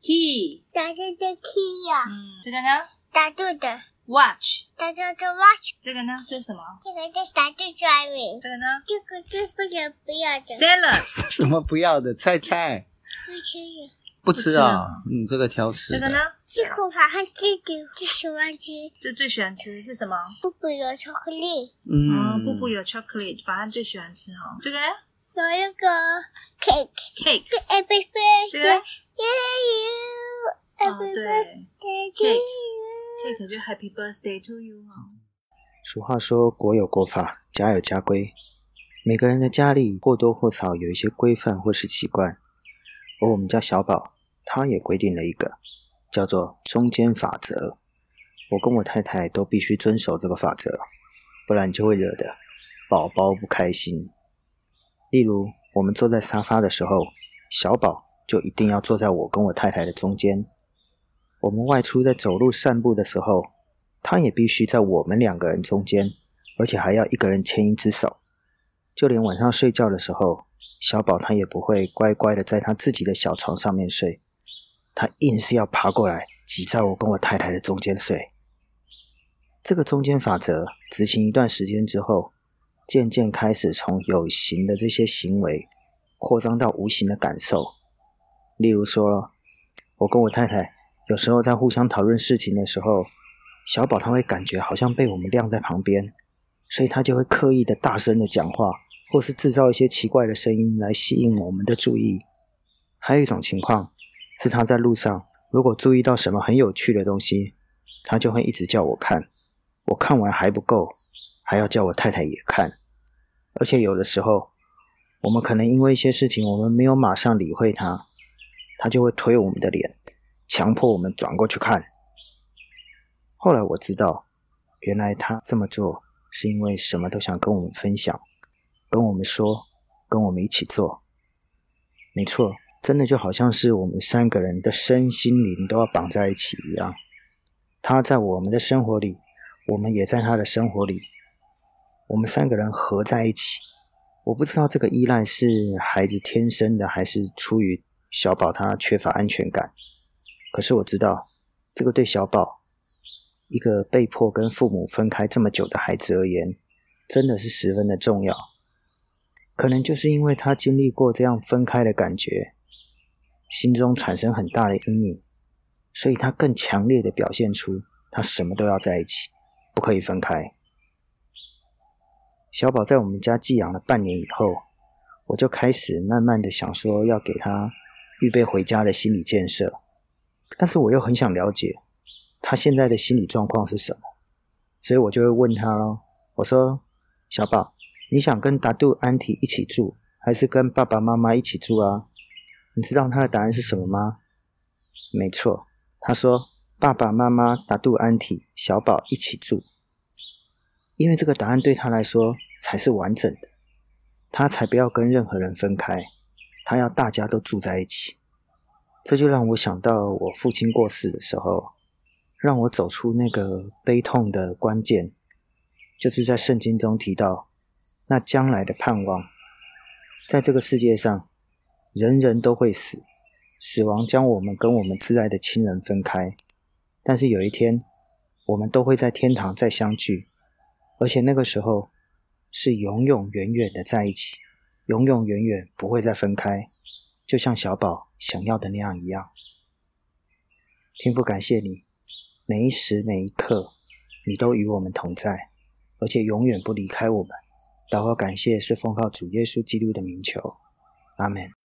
key 呀，嗯，这个呢打肚的，？Watch，打肚的 watch，这个呢？这是什么？这个是打肚 driving，这个呢这个是不能不要的，？Salad，什么不要的菜菜不吃的。不吃啊？嗯，这个挑食。这个呢？这口法很记得，最喜欢吃，这最喜欢吃是什么？布布有巧克力，嗯，嗯，布布有 chocolate，反正最喜欢吃哈。这个呢有一个这个 birthday to you，哦 every birthday to you。，Cake 就 Happy Birthday to you 哈。俗话说“国有国法，家有家规”，每个人的家里或多或少有一些规范或是习惯，而我们家小宝他也规定了一个叫做“中间法则”。我跟我太太都必须遵守这个法则，不然就会惹得宝宝不开心。例如，我们坐在沙发的时候，小宝就一定要坐在我跟我太太的中间。我们外出在走路散步的时候，他也必须在我们两个人中间，而且还要一个人牵一只手。就连晚上睡觉的时候，小宝他也不会乖乖的在他自己的小床上面睡，他硬是要爬过来挤在我跟我太太的中间睡。这个中间法则执行一段时间之后，渐渐开始从有形的这些行为扩张到无形的感受。例如说，我跟我太太有时候在互相讨论事情的时候，小宝他会感觉好像被我们晾在旁边，所以他就会刻意的大声的讲话，或是制造一些奇怪的声音来吸引我们的注意。还有一种情况是他在路上如果注意到什么很有趣的东西，他就会一直叫我看，我看完还不够，还要叫我太太也看。而且有的时候，我们可能因为一些事情，我们没有马上理会他，他就会推我们的脸，强迫我们转过去看。后来我知道，原来他这么做是因为什么都想跟我们分享，跟我们说，跟我们一起做。没错，真的就好像是我们三个人的身心灵都要绑在一起一样。他在我们的生活里，我们也在他的生活里，我们三个人合在一起。我不知道这个依赖是孩子天生的，还是出于小宝他缺乏安全感。可是我知道，这个对小宝一个被迫跟父母分开这么久的孩子而言，真的是十分的重要。可能就是因为他经历过这样分开的感觉，心中产生很大的阴影，所以他更强烈的表现出他什么都要在一起，不可以分开。小宝在我们家寄养了半年以后，我就开始慢慢的想说要给他预备回家的心理建设，但是我又很想了解他现在的心理状况是什么，所以我就会问他咯，我说：“小宝，你想跟达杜安提一起住，还是跟爸爸妈妈一起住啊？”你知道他的答案是什么吗？没错，他说：“爸爸妈妈、达杜安提、小宝一起住。”因为这个答案对他来说才是完整的，他才不要跟任何人分开，他要大家都住在一起。这就让我想到我父亲过世的时候，让我走出那个悲痛的关键，就是在圣经中提到那将来的盼望。在这个世界上，人人都会死，死亡将我们跟我们挚爱的亲人分开，但是有一天，我们都会在天堂再相聚。而且那个时候是永永远远的在一起，永永远远不会再分开，就像小宝想要的那样一样。天父，感谢你，每一时每一刻，你都与我们同在，而且永远不离开我们。祷告感谢是奉靠主耶稣基督的名求，阿门。